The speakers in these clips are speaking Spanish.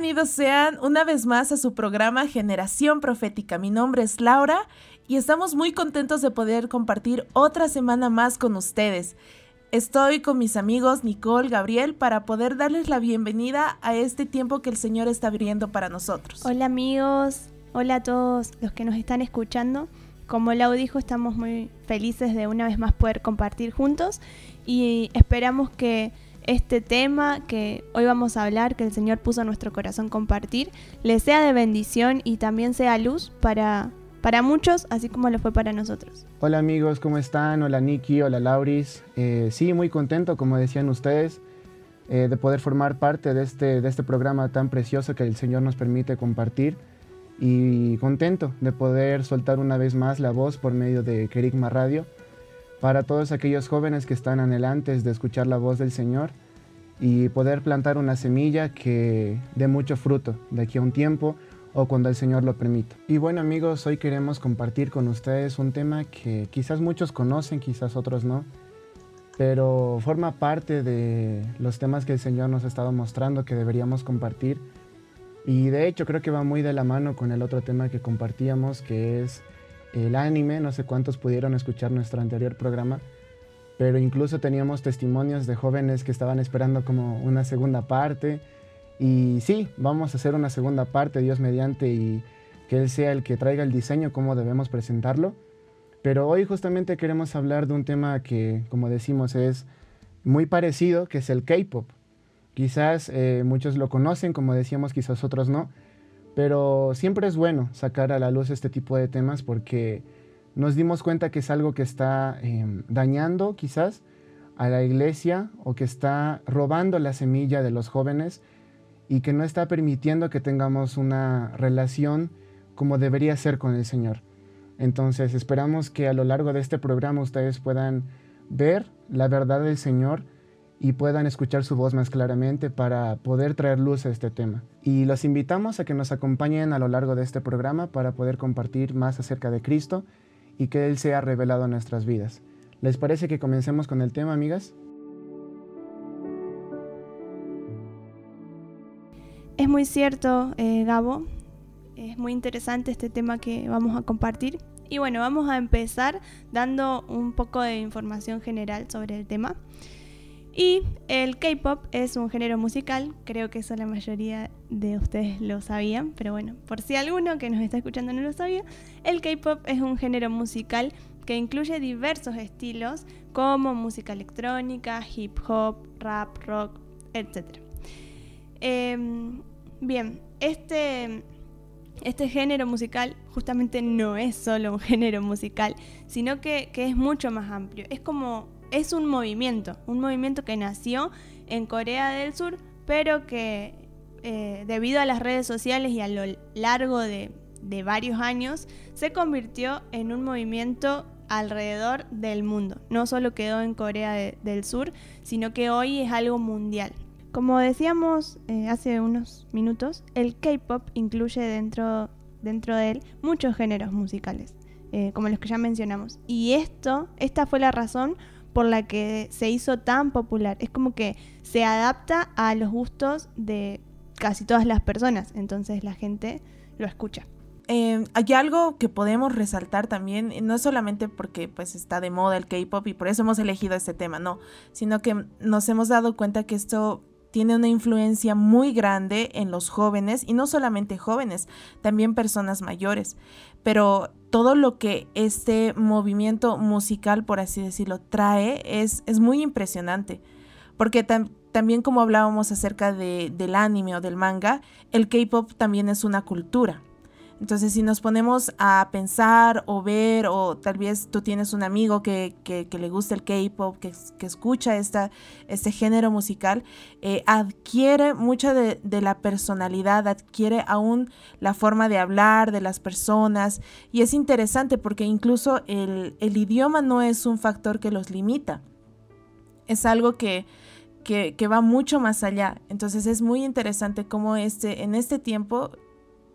Bienvenidos sean una vez más a su programa Generación Profética. Mi nombre es Laura y estamos muy contentos de poder compartir otra semana más con ustedes. Estoy con mis amigos Nicole, Gabriel, para poder darles la bienvenida a este tiempo que el Señor está abriendo para nosotros. Hola amigos, hola a todos los que nos están escuchando. Como Lau dijo, estamos muy felices de una vez más poder compartir juntos y esperamos que este tema que hoy vamos a hablar, que el Señor puso en nuestro corazón compartir, les sea de bendición y también sea luz para, para muchos, así como lo fue para nosotros. Hola amigos, ¿cómo están? Hola Nikki, hola Lauris. Eh, sí, muy contento, como decían ustedes, eh, de poder formar parte de este, de este programa tan precioso que el Señor nos permite compartir. Y contento de poder soltar una vez más la voz por medio de Kerigma Radio para todos aquellos jóvenes que están anhelantes de escuchar la voz del Señor y poder plantar una semilla que dé mucho fruto de aquí a un tiempo o cuando el Señor lo permita. Y bueno amigos, hoy queremos compartir con ustedes un tema que quizás muchos conocen, quizás otros no, pero forma parte de los temas que el Señor nos ha estado mostrando que deberíamos compartir. Y de hecho creo que va muy de la mano con el otro tema que compartíamos, que es el anime. No sé cuántos pudieron escuchar nuestro anterior programa, pero incluso teníamos testimonios de jóvenes que estaban esperando como una segunda parte. Y sí, vamos a hacer una segunda parte, Dios mediante, y que Él sea el que traiga el diseño, cómo debemos presentarlo. Pero hoy justamente queremos hablar de un tema que, como decimos, es muy parecido, que es el K-Pop. Quizás eh, muchos lo conocen, como decíamos, quizás otros no, pero siempre es bueno sacar a la luz este tipo de temas porque nos dimos cuenta que es algo que está eh, dañando quizás a la iglesia o que está robando la semilla de los jóvenes y que no está permitiendo que tengamos una relación como debería ser con el Señor. Entonces esperamos que a lo largo de este programa ustedes puedan ver la verdad del Señor y puedan escuchar su voz más claramente para poder traer luz a este tema. Y los invitamos a que nos acompañen a lo largo de este programa para poder compartir más acerca de Cristo y que Él sea revelado en nuestras vidas. ¿Les parece que comencemos con el tema, amigas? Es muy cierto, eh, Gabo, es muy interesante este tema que vamos a compartir. Y bueno, vamos a empezar dando un poco de información general sobre el tema. Y el K-pop es un género musical, creo que eso la mayoría de ustedes lo sabían, pero bueno, por si alguno que nos está escuchando no lo sabía, el K-pop es un género musical que incluye diversos estilos como música electrónica, hip hop, rap, rock, etc. Eh, bien, este, este género musical justamente no es solo un género musical, sino que, que es mucho más amplio. Es como es un movimiento, un movimiento que nació en Corea del Sur, pero que eh, debido a las redes sociales y a lo largo de, de varios años, se convirtió en un movimiento alrededor del mundo. No solo quedó en Corea de, del Sur, sino que hoy es algo mundial. Como decíamos eh, hace unos minutos, el K-Pop incluye dentro, dentro de él muchos géneros musicales, eh, como los que ya mencionamos. Y esto, esta fue la razón por la que se hizo tan popular. Es como que se adapta a los gustos de casi todas las personas, entonces la gente lo escucha. Eh, hay algo que podemos resaltar también, no solamente porque pues está de moda el K-pop y por eso hemos elegido este tema, no, sino que nos hemos dado cuenta que esto tiene una influencia muy grande en los jóvenes y no solamente jóvenes, también personas mayores. Pero todo lo que este movimiento musical, por así decirlo, trae es, es muy impresionante. Porque también como hablábamos acerca de, del anime o del manga, el K-Pop también es una cultura. Entonces, si nos ponemos a pensar o ver, o tal vez tú tienes un amigo que, le gusta el K-pop, que, escucha esta, este género musical, eh, adquiere mucha de, la personalidad, adquiere aún la forma de hablar de las personas. Y es interesante porque incluso el, idioma no es un factor que los limita. Es algo que, que, va mucho más allá. Entonces es muy interesante cómo este, en este tiempo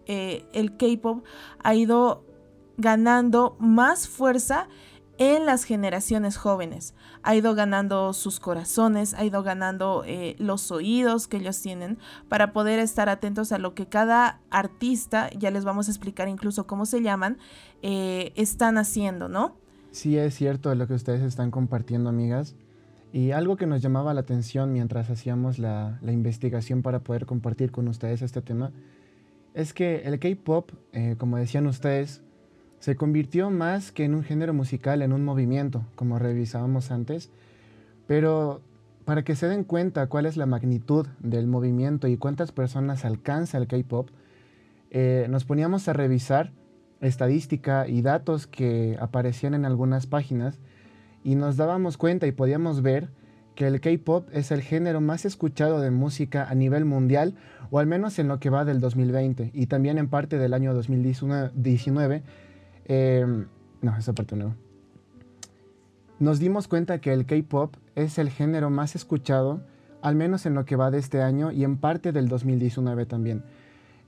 eh, el K-Pop ha ido ganando más fuerza en las generaciones jóvenes. Ha ido ganando sus corazones, ha ido ganando eh, los oídos que ellos tienen para poder estar atentos a lo que cada artista, ya les vamos a explicar incluso cómo se llaman, eh, están haciendo, ¿no? Sí, es cierto lo que ustedes están compartiendo, amigas. Y algo que nos llamaba la atención mientras hacíamos la, la investigación para poder compartir con ustedes este tema es que el K-Pop, eh, como decían ustedes, se convirtió más que en un género musical, en un movimiento, como revisábamos antes. Pero para que se den cuenta cuál es la magnitud del movimiento y cuántas personas alcanza el K-Pop, eh, nos poníamos a revisar estadística y datos que aparecían en algunas páginas y nos dábamos cuenta y podíamos ver que el K-Pop es el género más escuchado de música a nivel mundial, o al menos en lo que va del 2020, y también en parte del año 2019. Em, no, esa parte no. Nos dimos cuenta que el K-Pop es el género más escuchado, al menos en lo que va de este año y en parte del 2019 también.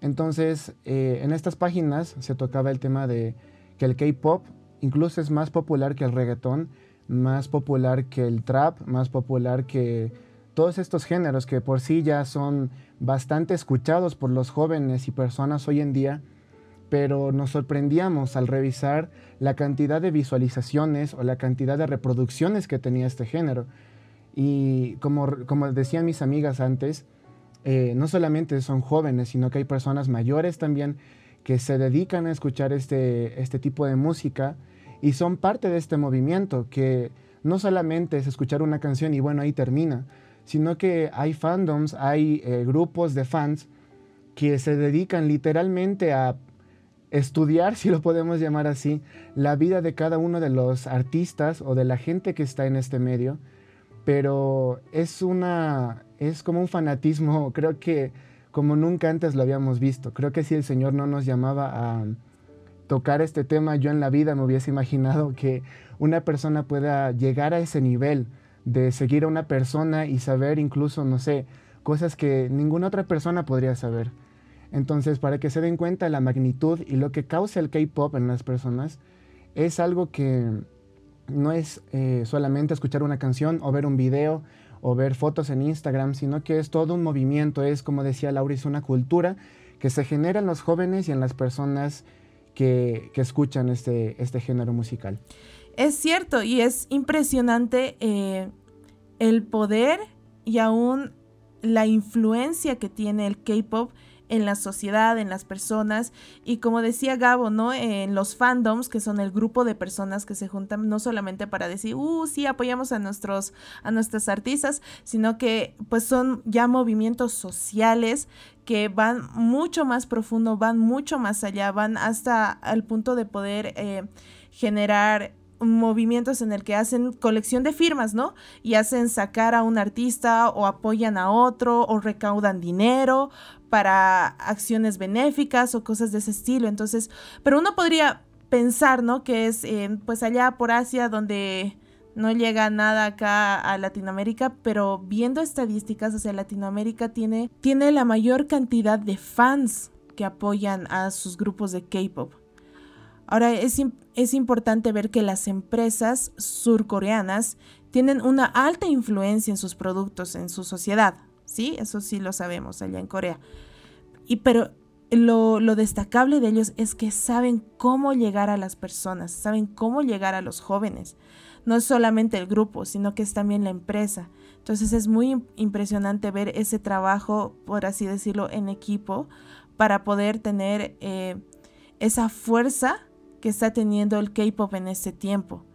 Entonces, eh, en estas páginas se tocaba el tema de que el K-Pop incluso es más popular que el reggaetón, más popular que el trap, más popular que todos estos géneros que por sí ya son bastante escuchados por los jóvenes y personas hoy en día, pero nos sorprendíamos al revisar la cantidad de visualizaciones o la cantidad de reproducciones que tenía este género. Y como, como decían mis amigas antes, eh, no solamente son jóvenes, sino que hay personas mayores también que se dedican a escuchar este, este tipo de música y son parte de este movimiento que no solamente es escuchar una canción y bueno, ahí termina, sino que hay fandoms, hay eh, grupos de fans que se dedican literalmente a estudiar, si lo podemos llamar así, la vida de cada uno de los artistas o de la gente que está en este medio, pero es una es como un fanatismo, creo que como nunca antes lo habíamos visto. Creo que si el Señor no nos llamaba a tocar este tema, yo en la vida me hubiese imaginado que una persona pueda llegar a ese nivel de seguir a una persona y saber incluso, no sé, cosas que ninguna otra persona podría saber. Entonces, para que se den cuenta la magnitud y lo que causa el K-Pop en las personas, es algo que no es eh, solamente escuchar una canción o ver un video o ver fotos en Instagram, sino que es todo un movimiento, es como decía Laura, es una cultura que se genera en los jóvenes y en las personas que, escuchan este, este género musical. Es cierto y es impresionante eh, el poder y aún la influencia que tiene el K-Pop en la sociedad, en las personas y como decía Gabo, ¿no? En los fandoms, que son el grupo de personas que se juntan no solamente para decir, uh, sí, apoyamos a nuestros, a nuestros artistas, sino que pues son ya movimientos sociales que van mucho más profundo, van mucho más allá, van hasta el punto de poder eh, generar movimientos en el que hacen colección de firmas, ¿no? Y hacen sacar a un artista o apoyan a otro o recaudan dinero para acciones benéficas o cosas de ese estilo. Entonces, pero uno podría pensar, ¿no? Que es eh, pues allá por Asia donde no llega nada acá a Latinoamérica, pero viendo estadísticas, o sea, Latinoamérica tiene, tiene la mayor cantidad de fans que apoyan a sus grupos de K-pop. Ahora, es, es importante ver que las empresas surcoreanas tienen una alta influencia en sus productos, en su sociedad, ¿sí? Eso sí lo sabemos allá en Corea. Y pero lo, destacable de ellos es que saben cómo llegar a las personas, saben cómo llegar a los jóvenes. No es solamente el grupo, sino que es también la empresa. Entonces es muy impresionante ver ese trabajo, por así decirlo, en equipo para poder tener eh, esa fuerza que está teniendo el K-Pop en este tiempo.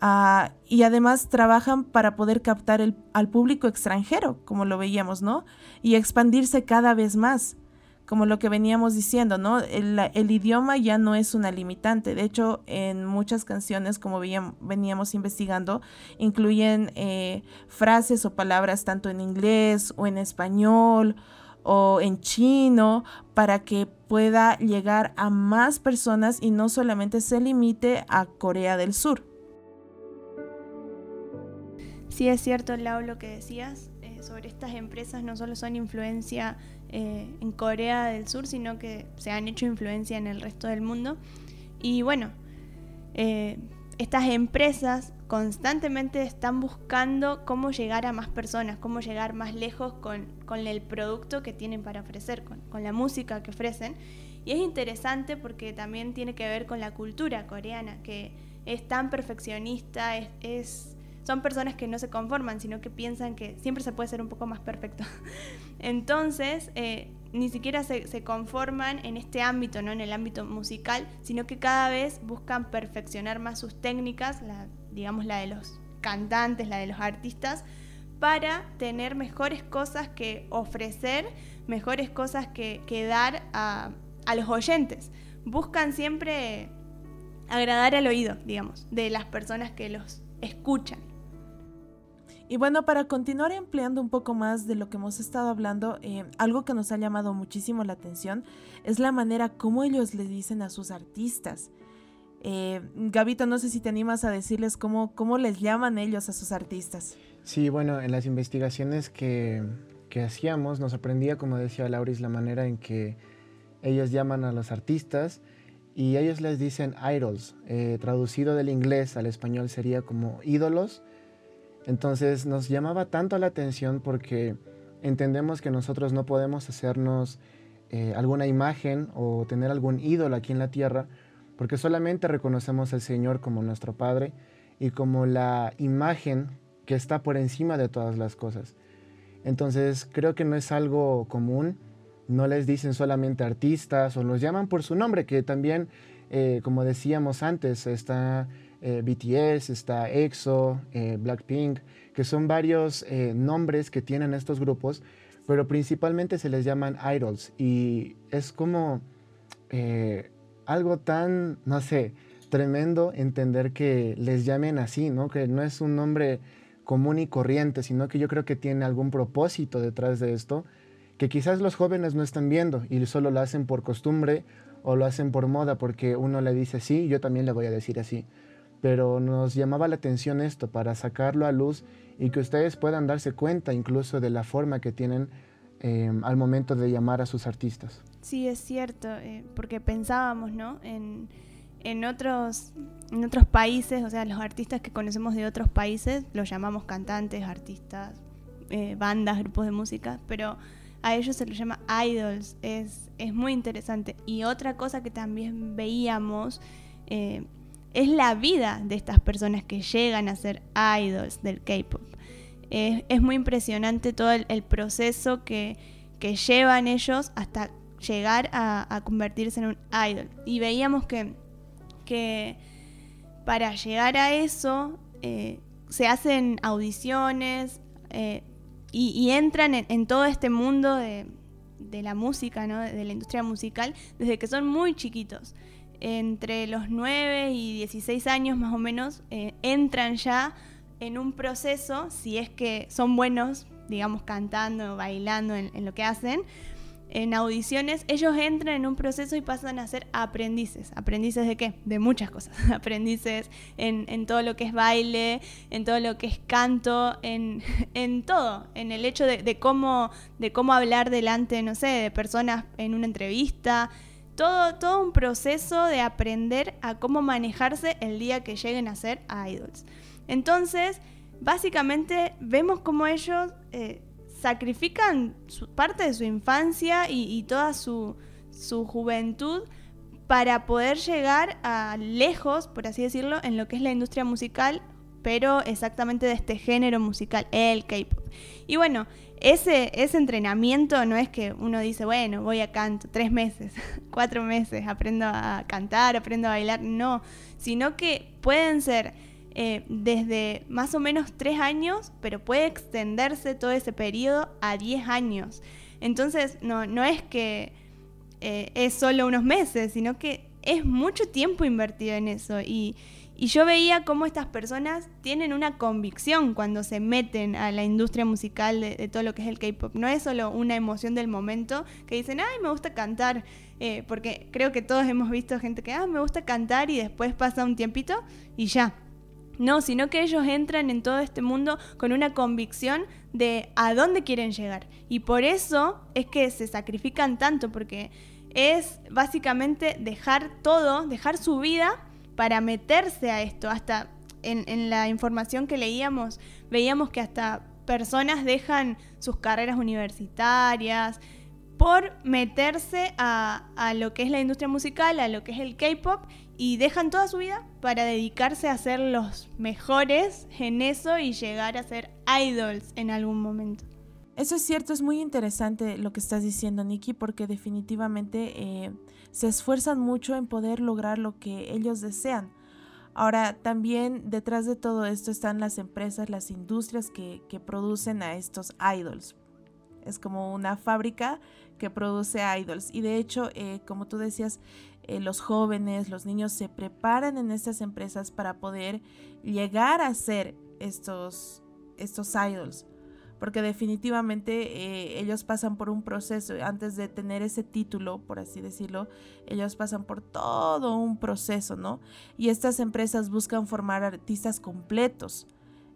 Ah, y además trabajan para poder captar al público extranjero, como lo veíamos, ¿no? Y expandirse cada vez más como lo que veníamos diciendo, ¿no? El, idioma ya no es una limitante. De hecho, en muchas canciones, como veníamos investigando, incluyen eh, frases o palabras tanto en inglés o en español o en chino para que pueda llegar a más personas y no solamente se limite a Corea del Sur. Sí, es cierto, Lau, lo que decías eh, sobre estas empresas no solo son influencia eh, en Corea del Sur, sino que se han hecho influencia en el resto del mundo. Y bueno, eh, estas empresas constantemente están buscando cómo llegar a más personas, cómo llegar más lejos con, el producto que tienen para ofrecer, con, la música que ofrecen. Y es interesante porque también tiene que ver con la cultura coreana, que es tan perfeccionista, es son personas que no se conforman, sino que piensan que siempre se puede ser un poco más perfecto. Entonces, eh, ni siquiera se, conforman en este ámbito, no en el ámbito musical, sino que cada vez buscan perfeccionar más sus técnicas, digamos la de los cantantes, la de los artistas, para tener mejores cosas que ofrecer, mejores cosas que, dar a los oyentes. Buscan siempre agradar al oído, digamos, de las personas que los escuchan. Y bueno, para continuar empleando un poco más de lo que hemos estado hablando, eh, algo que nos ha llamado muchísimo la atención es la manera como ellos le dicen a sus artistas. Eh, Gabito, no sé si te animas a decirles cómo, cómo les llaman ellos a sus artistas. Sí, bueno, en las investigaciones que, que hacíamos nos sorprendía, como decía Lauris, la manera en que ellos llaman a los artistas y ellos les dicen idols. Eh, traducido del inglés al español sería como ídolos entonces nos llamaba tanto la atención porque entendemos que nosotros no podemos hacernos eh, alguna imagen o tener algún ídolo aquí en la tierra porque solamente reconocemos al Señor como nuestro Padre y como la imagen que está por encima de todas las cosas. Entonces creo que no es algo común, no les dicen solamente artistas o los llaman por su nombre, que también, eh, como decíamos antes, está eh, BTS, está EXO, eh, Blackpink, que son varios eh, nombres que tienen estos grupos, pero principalmente se les llaman idols y es como algo tan, no sé, tremendo entender que les llamen así, ¿no? Que no es un nombre común y corriente, sino que yo creo que tiene algún propósito detrás de esto, que quizás los jóvenes no están viendo y solo lo hacen por costumbre o lo hacen por moda porque uno le dice sí, yo también le voy a decir así pero nos llamaba la atención esto para sacarlo a luz y que ustedes puedan darse cuenta incluso de la forma que tienen eh, al momento de llamar a sus artistas. Sí, es cierto, eh, porque pensábamos, ¿no? En, en, otros, en otros países, o sea, los artistas que conocemos de otros países, los llamamos cantantes, artistas, eh, bandas, grupos de música, pero a ellos se los llama idols, es, es muy interesante. Y otra cosa que también veíamos es la vida de estas personas que llegan a ser idols del K-pop. es muy impresionante todo el, proceso que, llevan ellos hasta llegar a, convertirse en un idol. Y veíamos que, que para llegar a eso eh, se hacen audiciones eh, y, entran en, todo este mundo de, la música, de la industria musical, desde que son muy chiquitos entre los 9 y 16 años más o menos, eh, entran ya en un proceso, si es que son buenos, digamos, cantando, bailando en, lo que hacen, en audiciones, ellos entran en un proceso y pasan a ser aprendices. ¿Aprendices de qué? De muchas cosas. aprendices en, todo lo que es baile, en todo lo que es canto, en, todo. En el hecho de, cómo, de cómo hablar delante, no sé, de personas en una entrevista, todo, todo un proceso de aprender a cómo manejarse el día que lleguen a ser idols. Entonces, básicamente vemos cómo ellos eh, sacrifican parte de su infancia y, toda su, juventud para poder llegar a lejos, por así decirlo, en lo que es la industria musical, pero exactamente de este género musical, el K-pop. Y bueno, ese, ese entrenamiento no es que uno dice, bueno, voy a canto tres meses, cuatro meses, aprendo a cantar, aprendo a bailar, no, sino que pueden ser eh, desde más o menos tres años, pero puede extenderse todo ese periodo a diez años. Entonces, no, no es que eh, es solo unos meses, sino que es mucho tiempo invertido en eso. Y, y yo veía cómo estas personas tienen una convicción cuando se meten a la industria musical de, todo lo que es el K-pop. No es solo una emoción del momento que dicen, ay, me gusta cantar, eh, porque creo que todos hemos visto gente que, ah, me gusta cantar y después pasa un tiempito y ya. No, sino que ellos entran en todo este mundo con una convicción de a dónde quieren llegar. Y por eso es que se sacrifican tanto, porque es básicamente dejar todo, dejar su vida para meterse a esto. Hasta en, la información que leíamos, veíamos que hasta personas dejan sus carreras universitarias por meterse a, lo que es la industria musical, a lo que es el K-Pop, y dejan toda su vida para dedicarse a ser los mejores en eso y llegar a ser idols en algún momento. Eso es cierto, es muy interesante lo que estás diciendo, Nikki, porque definitivamente eh, se esfuerzan mucho en poder lograr lo que ellos desean. Ahora, también detrás de todo esto están las empresas, las industrias que, producen a estos idols. Es como una fábrica que produce idols. Y de hecho, eh, como tú decías, eh, los jóvenes, los niños se preparan en estas empresas para poder llegar a ser estos, estos idols porque definitivamente eh, ellos pasan por un proceso, antes de tener ese título, por así decirlo, ellos pasan por todo un proceso, ¿no? Y estas empresas buscan formar artistas completos.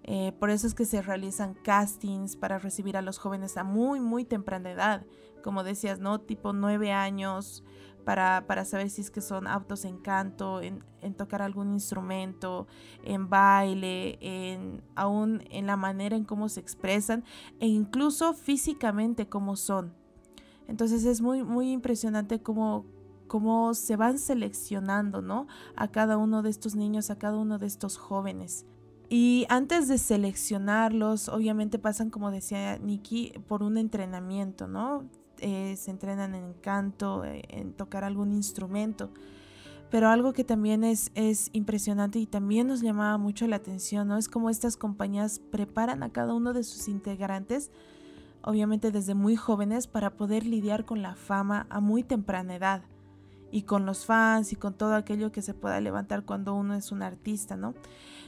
Eh, por eso es que se realizan castings para recibir a los jóvenes a muy, muy temprana edad. Como decías, ¿no? Tipo nueve años, para, saber si es que son autos en canto, en, tocar algún instrumento, en baile, en, aún en la manera en cómo se expresan e incluso físicamente cómo son. Entonces es muy, muy impresionante cómo, cómo se van seleccionando, ¿no? A cada uno de estos niños, a cada uno de estos jóvenes. Y antes de seleccionarlos, obviamente pasan, como decía Nikki, por un entrenamiento, ¿no? Eh, se entrenan en canto, eh, en tocar algún instrumento. Pero algo que también es, es impresionante y también nos llamaba mucho la atención, ¿no? Es como estas compañías preparan a cada uno de sus integrantes, obviamente desde muy jóvenes, para poder lidiar con la fama a muy temprana edad y con los fans y con todo aquello que se pueda levantar cuando uno es un artista, ¿no?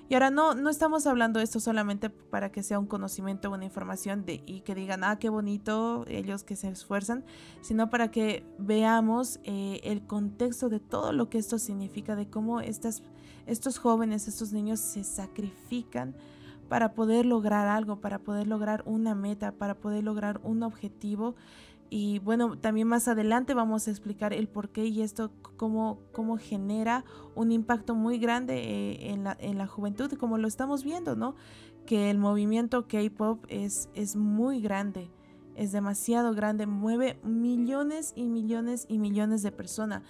Y ahora no, no estamos hablando esto solamente para que sea un conocimiento o una información de, y que digan, ah, qué bonito, ellos que se esfuerzan, sino para que veamos eh, el contexto de todo lo que esto significa, de cómo estas, estos jóvenes, estos niños se sacrifican para poder lograr algo, para poder lograr una meta, para poder lograr un objetivo y bueno, también más adelante vamos a explicar el por qué y esto cómo, cómo genera un impacto muy grande eh, en, la, en la juventud, como lo estamos viendo, ¿no? Que el movimiento K-Pop es, es muy grande, es demasiado grande, mueve millones y millones y millones de personas.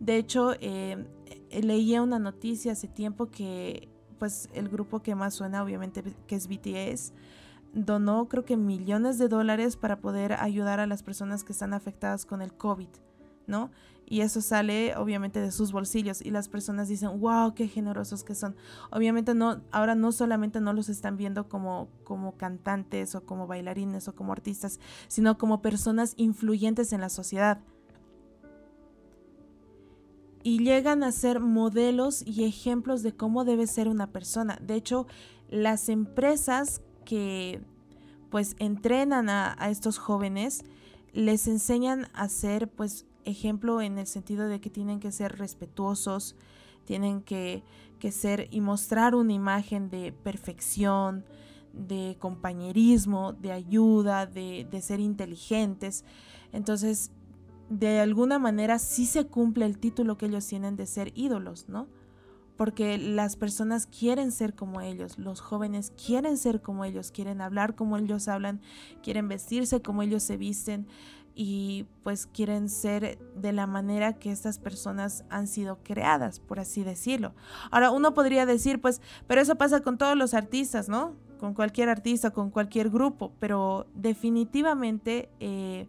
De hecho, eh, leía una noticia hace tiempo que pues el grupo que más suena obviamente que es BTS, donó creo que millones de dólares para poder ayudar a las personas que están afectadas con el COVID, ¿no? Y eso sale obviamente de sus bolsillos y las personas dicen, wow, qué generosos que son. Obviamente no, ahora no solamente no los están viendo como, como cantantes o como bailarines o como artistas, sino como personas influyentes en la sociedad. Y llegan a ser modelos y ejemplos de cómo debe ser una persona. De hecho, las empresas que pues entrenan a, estos jóvenes, les enseñan a ser pues ejemplo en el sentido de que tienen que ser respetuosos, tienen que, ser y mostrar una imagen de perfección, de compañerismo, de ayuda, de, de, ser inteligentes. Entonces, de alguna manera sí se cumple el título que ellos tienen de ser ídolos, ¿no? Porque las personas quieren ser como ellos, los jóvenes quieren ser como ellos, quieren hablar como ellos hablan, quieren vestirse como ellos se visten, y pues quieren ser de la manera que estas personas han sido creadas, por así decirlo. Ahora, uno podría decir, pues, pero eso pasa con todos los artistas, ¿no? Con cualquier artista, con cualquier grupo, pero definitivamente eh,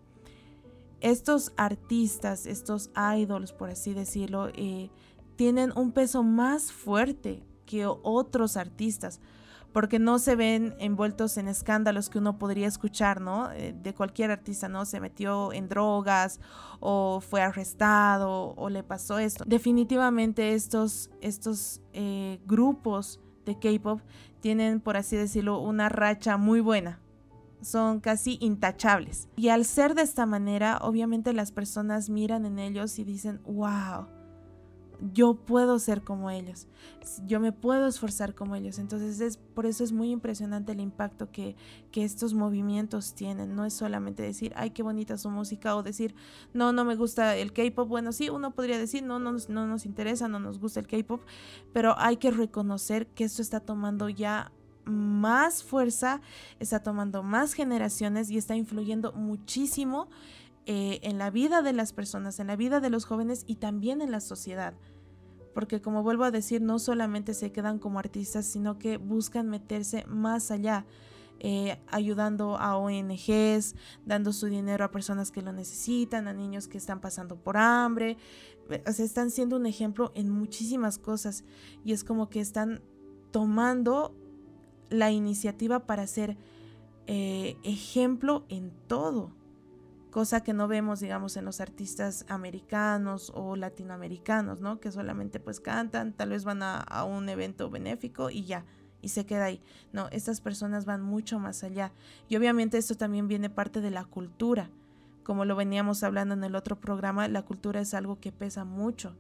estos artistas, estos idols, por así decirlo, eh, tienen un peso más fuerte que otros artistas porque no se ven envueltos en escándalos que uno podría escuchar, ¿no? Eh, de cualquier artista, ¿no? Se metió en drogas o fue arrestado o le pasó esto. Definitivamente estos, estos eh, grupos de K-Pop tienen, por así decirlo, una racha muy buena. Son casi intachables. Y al ser de esta manera, obviamente las personas miran en ellos y dicen, wow, yo puedo ser como ellos, yo me puedo esforzar como ellos. Entonces, es, por eso es muy impresionante el impacto que, que estos movimientos tienen. No es solamente decir, ay, qué bonita su música, o decir, no, no me gusta el K-pop. Bueno, sí, uno podría decir, no, no, no nos interesa, no nos gusta el K-pop, pero hay que reconocer que esto está tomando ya más fuerza, está tomando más generaciones y está influyendo muchísimo eh, en la vida de las personas, en la vida de los jóvenes y también en la sociedad. Porque como vuelvo a decir, no solamente se quedan como artistas, sino que buscan meterse más allá. Eh, ayudando a ONGs, dando su dinero a personas que lo necesitan, a niños que están pasando por hambre. O sea, están siendo un ejemplo en muchísimas cosas y es como que están tomando la iniciativa para ser eh, ejemplo en todo cosa que no vemos, digamos, en los artistas americanos o latinoamericanos, ¿no? Que solamente pues cantan, tal vez van a, un evento benéfico y ya, y se queda ahí. No, estas personas van mucho más allá. Y obviamente esto también viene parte de la cultura. Como lo veníamos hablando en el otro programa, la cultura es algo que pesa mucho.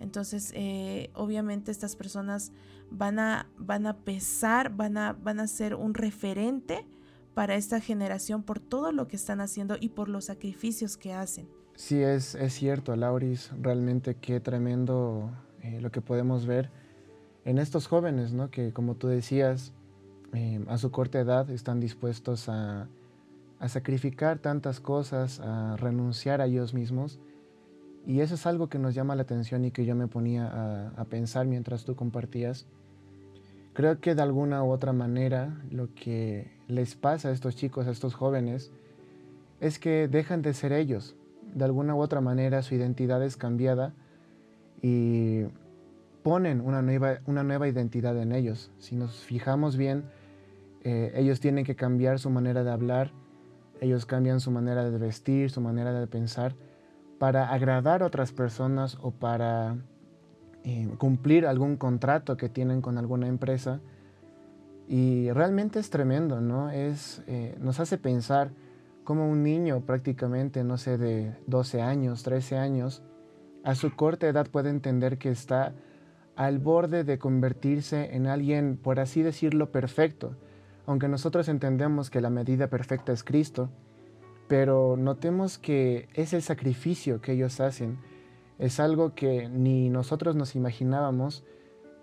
Entonces, eh, obviamente estas personas van a, van a pesar, van a, van a ser un referente para esta generación por todo lo que están haciendo y por los sacrificios que hacen. Sí, es, es cierto, Lauris, realmente qué tremendo eh, lo que podemos ver en estos jóvenes, ¿no? que como tú decías, eh, a su corta edad están dispuestos a, a, sacrificar tantas cosas, a renunciar a ellos mismos. Y eso es algo que nos llama la atención y que yo me ponía a, a pensar mientras tú compartías. Creo que de alguna u otra manera lo que les pasa a estos chicos, a estos jóvenes, es que dejan de ser ellos. De alguna u otra manera su identidad es cambiada y ponen una nueva, identidad en ellos. Si nos fijamos bien, eh, ellos tienen que cambiar su manera de hablar, ellos cambian su manera de vestir, su manera de pensar, para agradar a otras personas o para eh, cumplir algún contrato que tienen con alguna empresa. Y realmente es tremendo, ¿no? Es, eh, nos hace pensar como un niño prácticamente, no sé, de 12 años, 13 años, a su corta edad puede entender que está al borde de convertirse en alguien, por así decirlo, perfecto. Aunque nosotros entendemos que la medida perfecta es Cristo, pero notemos que es el sacrificio que ellos hacen es algo que ni nosotros nos imaginábamos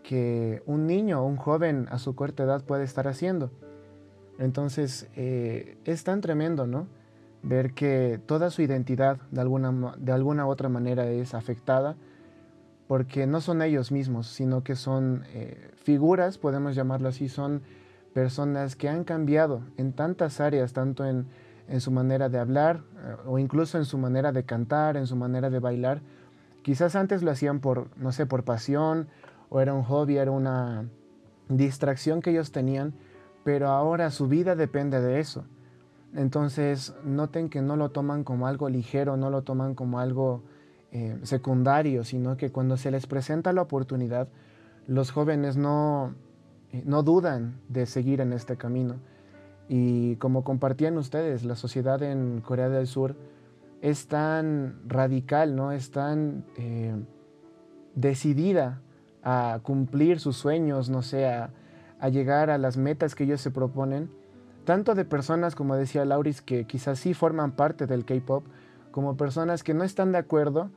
que un niño o un joven a su corta edad puede estar haciendo. Entonces eh, es tan tremendo, ¿no? Ver que toda su identidad de alguna, de alguna otra manera es afectada porque no son ellos mismos, sino que son eh, figuras, podemos llamarlo así, son personas que han cambiado en tantas áreas, tanto en, en su manera de hablar eh, o incluso en su manera de cantar, en su manera de bailar, Quizás antes lo hacían por, no sé, por pasión o era un hobby, era una distracción que ellos tenían, pero ahora su vida depende de eso. Entonces, noten que no lo toman como algo ligero, no lo toman como algo eh, secundario, sino que cuando se les presenta la oportunidad, los jóvenes no, eh, no dudan de seguir en este camino. Y como compartían ustedes, la sociedad en Corea del Sur es tan radical, ¿no? Es tan eh, decidida a cumplir sus sueños, no sé, a, llegar a las metas que ellos se proponen, tanto de personas, como decía Lauris, que quizás sí forman parte del K-Pop, como personas que no están de acuerdo,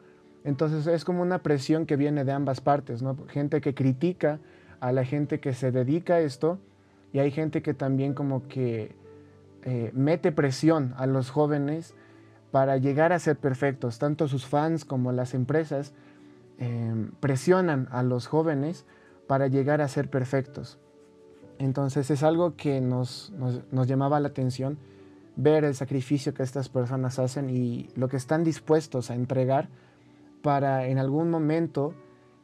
entonces es como una presión que viene de ambas partes, ¿no? Gente que critica a la gente que se dedica a esto y hay gente que también como que eh, mete presión a los jóvenes para llegar a ser perfectos. Tanto sus fans como las empresas eh, presionan a los jóvenes para llegar a ser perfectos. Entonces es algo que nos, nos, llamaba la atención ver el sacrificio que estas personas hacen y lo que están dispuestos a entregar para en algún momento,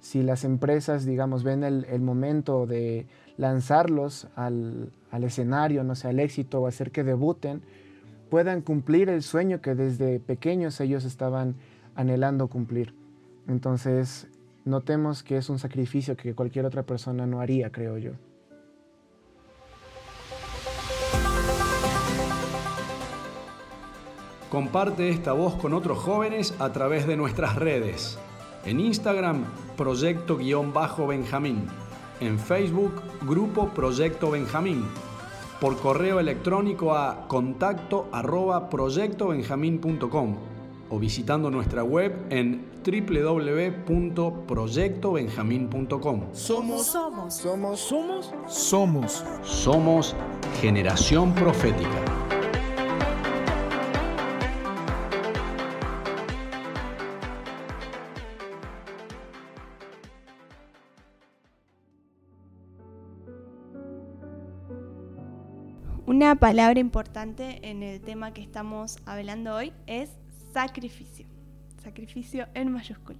si las empresas, digamos, ven el, el momento de lanzarlos al, al, escenario, no sé, al éxito o hacer que debuten, puedan cumplir el sueño que desde pequeños ellos estaban anhelando cumplir. Entonces, notemos que es un sacrificio que cualquier otra persona no haría, creo yo. Comparte esta voz con otros jóvenes a través de nuestras redes. En Instagram, Proyecto-Benjamín. En Facebook, Grupo Proyecto Benjamín. Por correo electrónico a contacto arroba proyectobenjamín.com o visitando nuestra web en www.proyectobenjamín.com. Somos, somos, somos, somos, somos, somos generación profética. Una palabra importante en el tema que estamos hablando hoy es sacrificio. Sacrificio en mayúscula.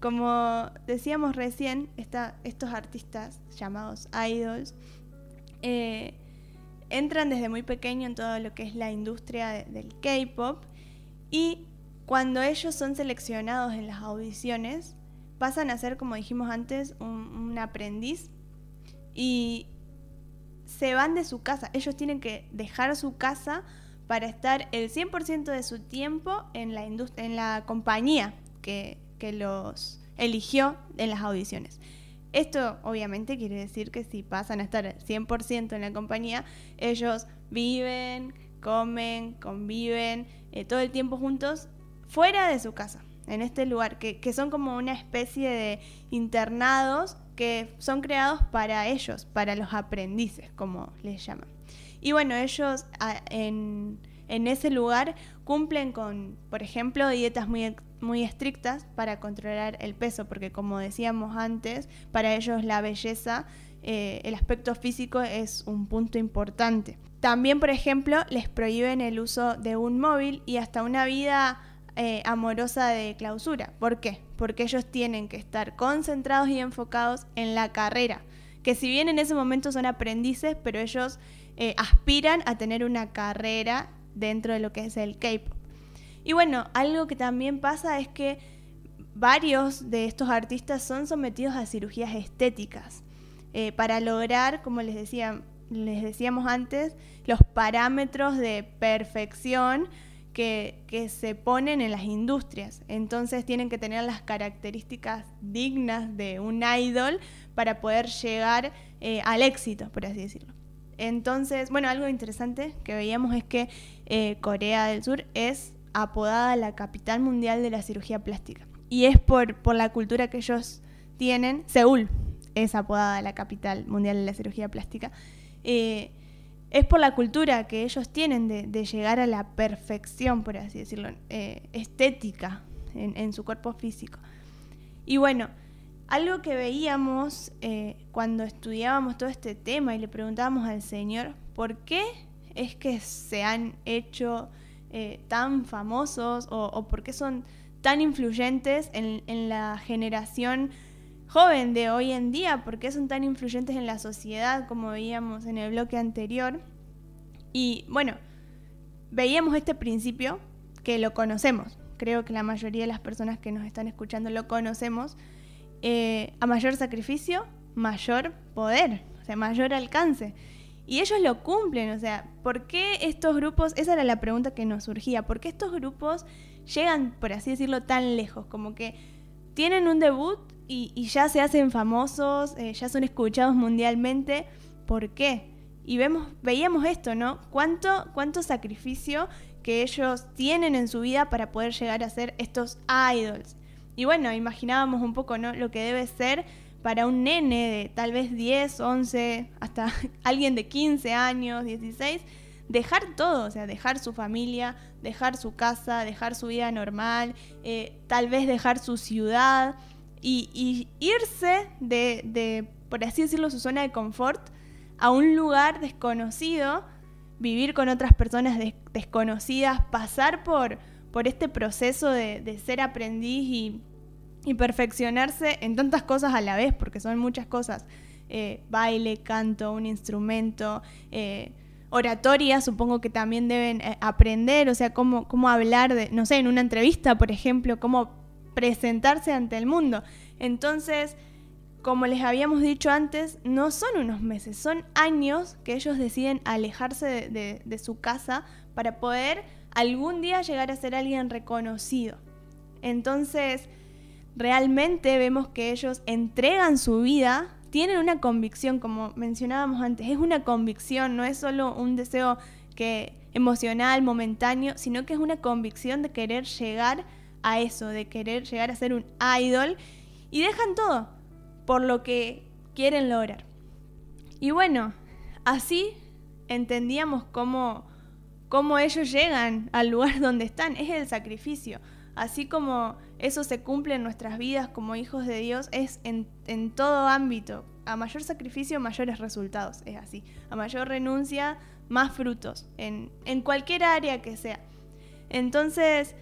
Como decíamos recién, estos artistas llamados idols eh, entran desde muy pequeño en todo lo que es la industria del K-pop y cuando ellos son seleccionados en las audiciones pasan a ser, como dijimos antes, un aprendiz y se van de su casa. Ellos tienen que dejar su casa para estar el 100% de su tiempo en la, en la compañía que, los eligió en las audiciones. Esto obviamente quiere decir que si pasan a estar 100% en la compañía, ellos viven, comen, conviven eh, todo el tiempo juntos fuera de su casa, en este lugar, que, que, son como una especie de internados que son creados para ellos, para los aprendices, como les llaman. Y bueno, ellos en, ese lugar cumplen con, por ejemplo, dietas muy, muy estrictas para controlar el peso, porque como decíamos antes, para ellos la belleza, eh, el aspecto físico es un punto importante. También, por ejemplo, les prohíben el uso de un móvil y hasta una vida eh, amorosa de clausura. ¿Por qué? Porque ellos tienen que estar concentrados y enfocados en la carrera. Que si bien en ese momento son aprendices, pero ellos eh, aspiran a tener una carrera dentro de lo que es el K-pop. Y bueno, algo que también pasa es que varios de estos artistas son sometidos a cirugías estéticas eh, para lograr, como les, decía, les decíamos antes, los parámetros de perfección que, se ponen en las industrias. Entonces tienen que tener las características dignas de un idol para poder llegar eh, al éxito, por así decirlo. Entonces, bueno, algo interesante que veíamos es que eh, Corea del Sur es apodada la capital mundial de la cirugía plástica. Y es por, por la cultura que ellos tienen. Seúl es apodada la capital mundial de la cirugía plástica. Eh, es por la cultura que ellos tienen de, llegar a la perfección, por así decirlo, eh, estética en, su cuerpo físico. Y bueno, algo que veíamos eh, cuando estudiábamos todo este tema y le preguntábamos al Señor, ¿por qué es que se han hecho eh, tan famosos o, por qué son tan influyentes en, en la generación joven de hoy en día, por qué son tan influyentes en la sociedad, como veíamos en el bloque anterior. Y bueno, veíamos este principio que lo conocemos, creo que la mayoría de las personas que nos están escuchando lo conocemos, eh, a mayor sacrificio, mayor poder, o sea, mayor alcance. Y ellos lo cumplen, o sea, ¿por qué estos grupos, esa era la pregunta que nos surgía, ¿por qué estos grupos llegan, por así decirlo, tan lejos? Como que tienen un debut y, ya se hacen famosos, eh, ya son escuchados mundialmente. ¿Por qué? Y vemos, veíamos esto, ¿no? ¿Cuánto, cuánto sacrificio que ellos tienen en su vida para poder llegar a ser estos idols. Y bueno, imaginábamos un poco, ¿no? Lo que debe ser para un nene de tal vez 10, 11, hasta alguien de 15 años, 16, dejar todo, o sea, dejar su familia, dejar su casa, dejar su vida normal, eh, tal vez dejar su ciudad y, irse de, por así decirlo, su zona de confort a un lugar desconocido, vivir con otras personas desconocidas, pasar por, por este proceso de, ser aprendiz y, perfeccionarse en tantas cosas a la vez, porque son muchas cosas. Eh, baile, canto, un instrumento, eh, oratoria, supongo que también deben eh, aprender, o sea, cómo, cómo hablar de, no sé, en una entrevista, por ejemplo, cómo presentarse ante el mundo. Entonces, como les habíamos dicho antes, no son unos meses, son años que ellos deciden alejarse de, su casa para poder algún día llegar a ser alguien reconocido. Entonces, realmente vemos que ellos entregan su vida, tienen una convicción, como mencionábamos antes, es una convicción, no es solo un deseo que emocional, momentáneo, sino que es una convicción de querer llegar a eso, de querer llegar a ser un idol y dejan todo por lo que quieren lograr. Y bueno, así entendíamos cómo, cómo ellos llegan al lugar donde están, es el sacrificio. Así como eso se cumple en nuestras vidas como hijos de Dios, es en, todo ámbito. A mayor sacrificio, mayores resultados, es así. A mayor renuncia, más frutos, en, en cualquier área que sea. Entonces,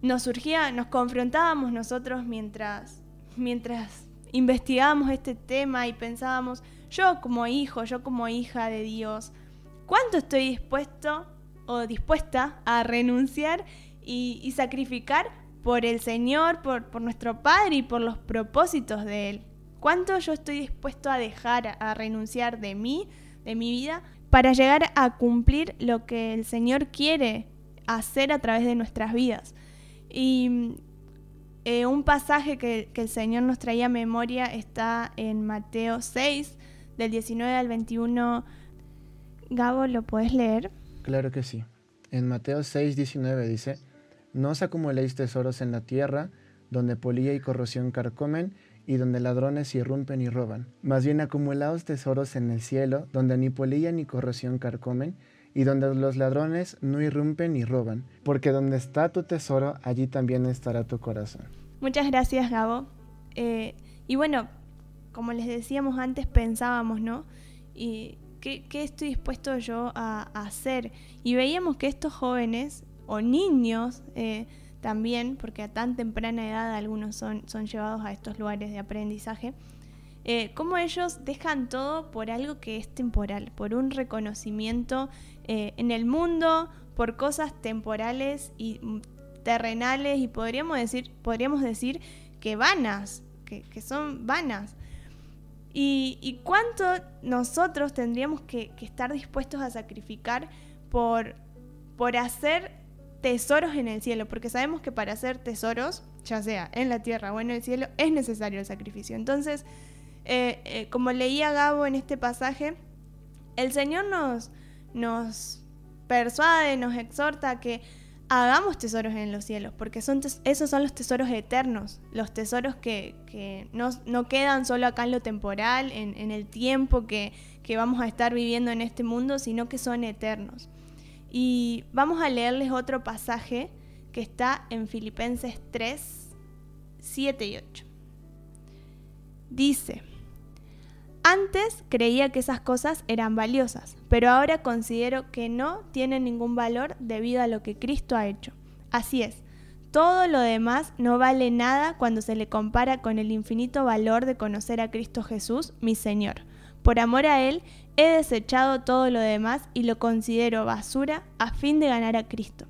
nos surgía, nos confrontábamos nosotros mientras, mientras investigábamos este tema y pensábamos, yo como hijo, yo como hija de Dios, ¿cuánto estoy dispuesto o dispuesta a renunciar y, sacrificar por el Señor, por, nuestro Padre y por los propósitos de Él? ¿Cuánto yo estoy dispuesto a dejar, a renunciar de mí, de mi vida, para llegar a cumplir lo que el Señor quiere hacer a través de nuestras vidas? Y eh, un pasaje que, el Señor nos traía a memoria está en Mateo 6, del 19 al 21. Gabo, ¿lo puedes leer? Claro que sí. En Mateo 6, 19 dice, No os acumuléis tesoros en la tierra, donde polilla y corrosión carcomen, y donde ladrones irrumpen y roban. Más bien acumulaos tesoros en el cielo, donde ni polilla ni corrosión carcomen, y donde los ladrones no irrumpen ni roban, porque donde está tu tesoro, allí también estará tu corazón. Muchas gracias, Gabo. Eh, y bueno, como les decíamos antes, pensábamos, ¿no? Y ¿qué, estoy dispuesto yo a, hacer? Y veíamos que estos jóvenes, o niños eh, también, porque a tan temprana edad algunos son, son llevados a estos lugares de aprendizaje, eh, cómo ellos dejan todo por algo que es temporal, por un reconocimiento eh, en el mundo, por cosas temporales y terrenales y podríamos decir, podríamos decir que vanas, que, son vanas. Y, cuánto nosotros tendríamos que, estar dispuestos a sacrificar por, por hacer tesoros en el cielo, porque sabemos que para hacer tesoros, ya sea en la tierra o en el cielo, es necesario el sacrificio. Entonces, eh, eh, como leía Gabo en este pasaje, el Señor nos, nos persuade, nos exhorta a que hagamos tesoros en los cielos, porque son esos son los tesoros eternos, los tesoros que, no, quedan solo acá en lo temporal, en, el tiempo que, que, vamos a estar viviendo en este mundo, sino que son eternos. Y vamos a leerles otro pasaje que está en Filipenses 3, 7 y 8. Dice, antes creía que esas cosas eran valiosas, pero ahora considero que no tienen ningún valor debido a lo que Cristo ha hecho. Así es, todo lo demás no vale nada cuando se le compara con el infinito valor de conocer a Cristo Jesús, mi Señor. Por amor a Él, he desechado todo lo demás y lo considero basura a fin de ganar a Cristo.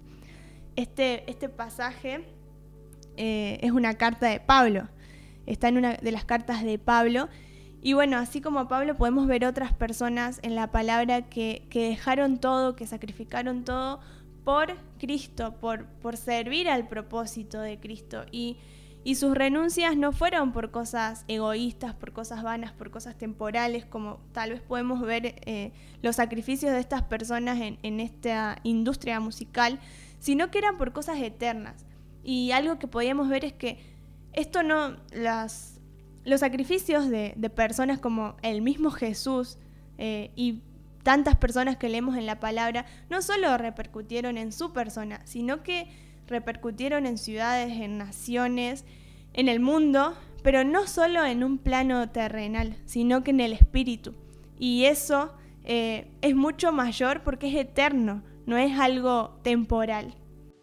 Este, este pasaje eh, es una carta de Pablo, está en una de las cartas de Pablo y bueno, así como Pablo podemos ver otras personas en la palabra que, dejaron todo, que sacrificaron todo por Cristo, por, por servir al propósito de Cristo. Y, sus renuncias no fueron por cosas egoístas, por cosas vanas, por cosas temporales, como tal vez podemos ver eh, los sacrificios de estas personas en, en esta industria musical, sino que eran por cosas eternas. Y algo que podíamos ver es que esto no, las, los sacrificios de, personas como el mismo Jesús eh, y tantas personas que leemos en la palabra no solo repercutieron en su persona, sino que repercutieron en ciudades, en naciones, en el mundo, pero no solo en un plano terrenal, sino que en el espíritu. Y eso eh, es mucho mayor porque es eterno, no es algo temporal.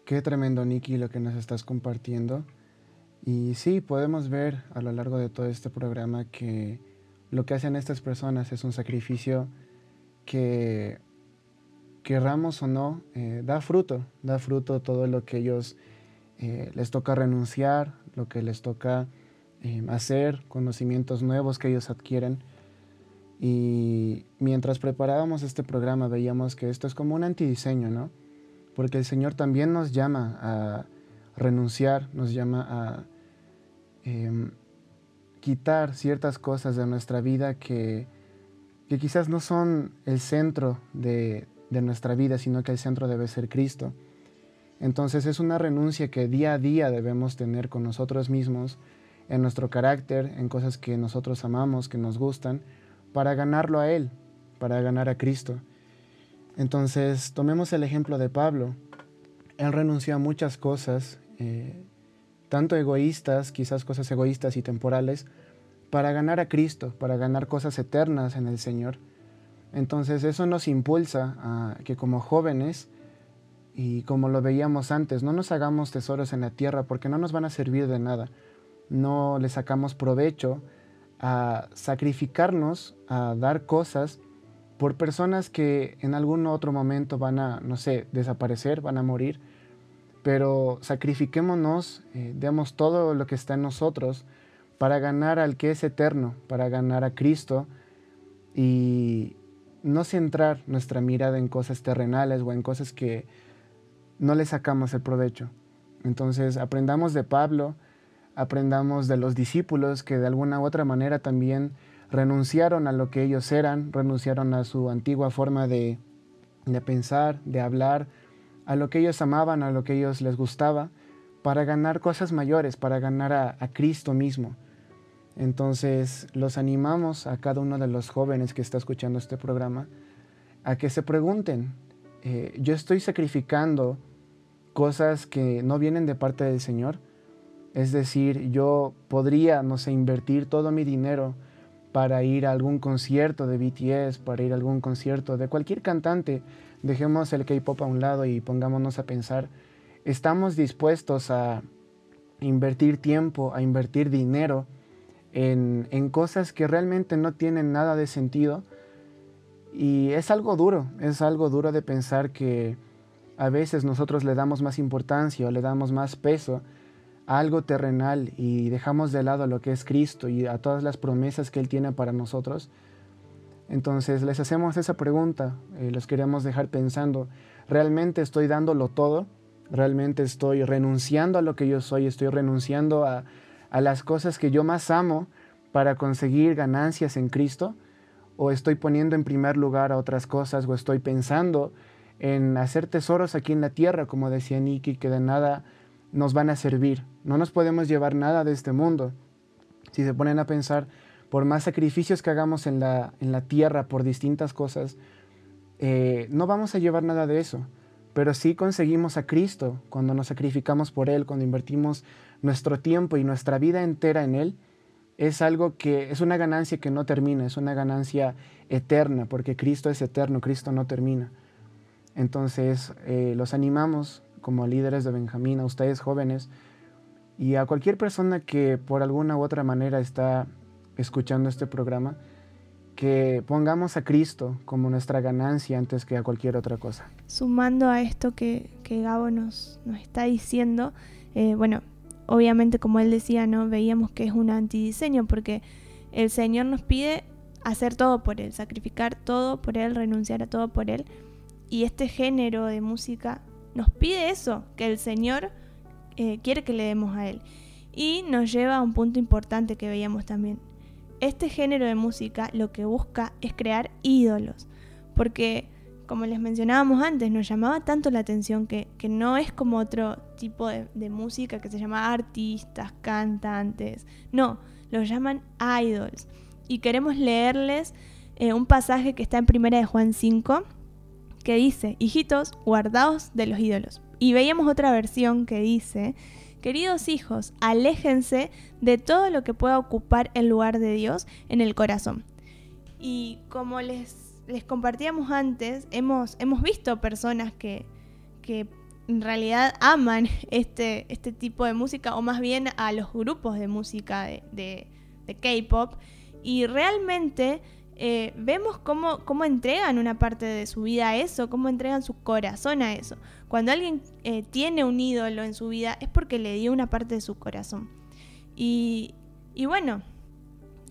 Qué tremendo, Nicky, lo que nos estás compartiendo. Y sí, podemos ver a lo largo de todo este programa que lo que hacen estas personas es un sacrificio que, querramos o no, eh, da fruto, da fruto todo lo que ellos eh, les toca renunciar, lo que les toca eh, hacer, conocimientos nuevos que ellos adquieren. Y mientras preparábamos este programa veíamos que esto es como un antidiseño, ¿no? Porque el Señor también nos llama a renunciar, nos llama em, quitar ciertas cosas de nuestra vida que, que quizás no son el centro de, de nuestra vida, sino que el centro debe ser Cristo. Entonces es una renuncia que día a día debemos tener con nosotros mismos, en nuestro carácter, en cosas que nosotros amamos, que nos gustan, para ganarlo a Él, para ganar a Cristo. Entonces tomemos el ejemplo de Pablo. Él renunció a muchas cosas, eh, tanto egoístas, quizás cosas egoístas y temporales, para ganar a Cristo, para ganar cosas eternas en el Señor. Entonces eso nos impulsa a que como jóvenes, y como lo veíamos antes, no nos hagamos tesoros en la tierra porque no nos van a servir de nada. No le sacamos provecho a sacrificarnos, a dar cosas por personas que en algún otro momento van a, no sé, desaparecer, van a morir. Pero sacrifiquémonos, eh, demos todo lo que está en nosotros para ganar al que es eterno, para ganar a Cristo y no centrar nuestra mirada en cosas terrenales o en cosas que no le sacamos el provecho. Entonces aprendamos de Pablo, aprendamos de los discípulos que de alguna u otra manera también renunciaron a lo que ellos eran, renunciaron a su antigua forma de, pensar, de hablar, a lo que ellos amaban, a lo que ellos les gustaba, para ganar cosas mayores, para ganar a, Cristo mismo. Entonces los animamos a cada uno de los jóvenes que está escuchando este programa a que se pregunten, eh, ¿yo estoy sacrificando cosas que no vienen de parte del Señor? Es decir, yo podría, no sé, invertir todo mi dinero para ir a algún concierto de BTS, para ir a algún concierto de cualquier cantante. Dejemos el K-Pop a un lado y pongámonos a pensar, ¿estamos dispuestos a invertir tiempo, a invertir dinero en, en cosas que realmente no tienen nada de sentido? Y es algo duro, es algo duro de pensar que a veces nosotros le damos más importancia o le damos más peso algo terrenal y dejamos de lado lo que es Cristo y a todas las promesas que Él tiene para nosotros, entonces les hacemos esa pregunta, eh, los queremos dejar pensando, ¿realmente estoy dándolo todo? ¿Realmente estoy renunciando a lo que yo soy? ¿Estoy renunciando a, a las cosas que yo más amo para conseguir ganancias en Cristo? ¿O estoy poniendo en primer lugar a otras cosas? ¿O estoy pensando en hacer tesoros aquí en la tierra, como decía Nicky, que de nada nos van a servir. No nos podemos llevar nada de este mundo. Si se ponen a pensar, por más sacrificios que hagamos en la, en la tierra por distintas cosas, eh, no vamos a llevar nada de eso. Pero sí conseguimos a Cristo cuando nos sacrificamos por Él, cuando invertimos nuestro tiempo y nuestra vida entera en Él. Es algo que es una ganancia que no termina, es una ganancia eterna, porque Cristo es eterno, Cristo no termina. Entonces, eh, los animamos como líderes de Benjamín, a ustedes jóvenes y a cualquier persona que por alguna u otra manera está escuchando este programa, que pongamos a Cristo como nuestra ganancia antes que a cualquier otra cosa. Sumando a esto que, que Gabo nos, está diciendo, eh, bueno, obviamente como él decía, ¿no? Veíamos que es un antidiseño porque el Señor nos pide hacer todo por Él, sacrificar todo por Él, renunciar a todo por Él. Y este género de música nos pide eso, que el Señor eh, quiere que le demos a Él. Y nos lleva a un punto importante que veíamos también. Este género de música lo que busca es crear ídolos, porque como les mencionábamos antes, nos llamaba tanto la atención que, no es como otro tipo de, música que se llama artistas, cantantes, no, los llaman idols. Y queremos leerles eh, un pasaje que está en Primera de Juan 5, que dice, hijitos, guardaos de los ídolos. Y veíamos otra versión que dice, queridos hijos, aléjense de todo lo que pueda ocupar el lugar de Dios en el corazón. Y como les, les compartíamos antes, hemos, hemos visto personas que, que en realidad aman este, este tipo de música, o más bien a los grupos de música de, de, K-Pop, y realmente eh, vemos cómo, cómo, entregan una parte de su vida a eso, cómo entregan su corazón a eso. Cuando alguien eh, tiene un ídolo en su vida es porque le dio una parte de su corazón. Y, y bueno,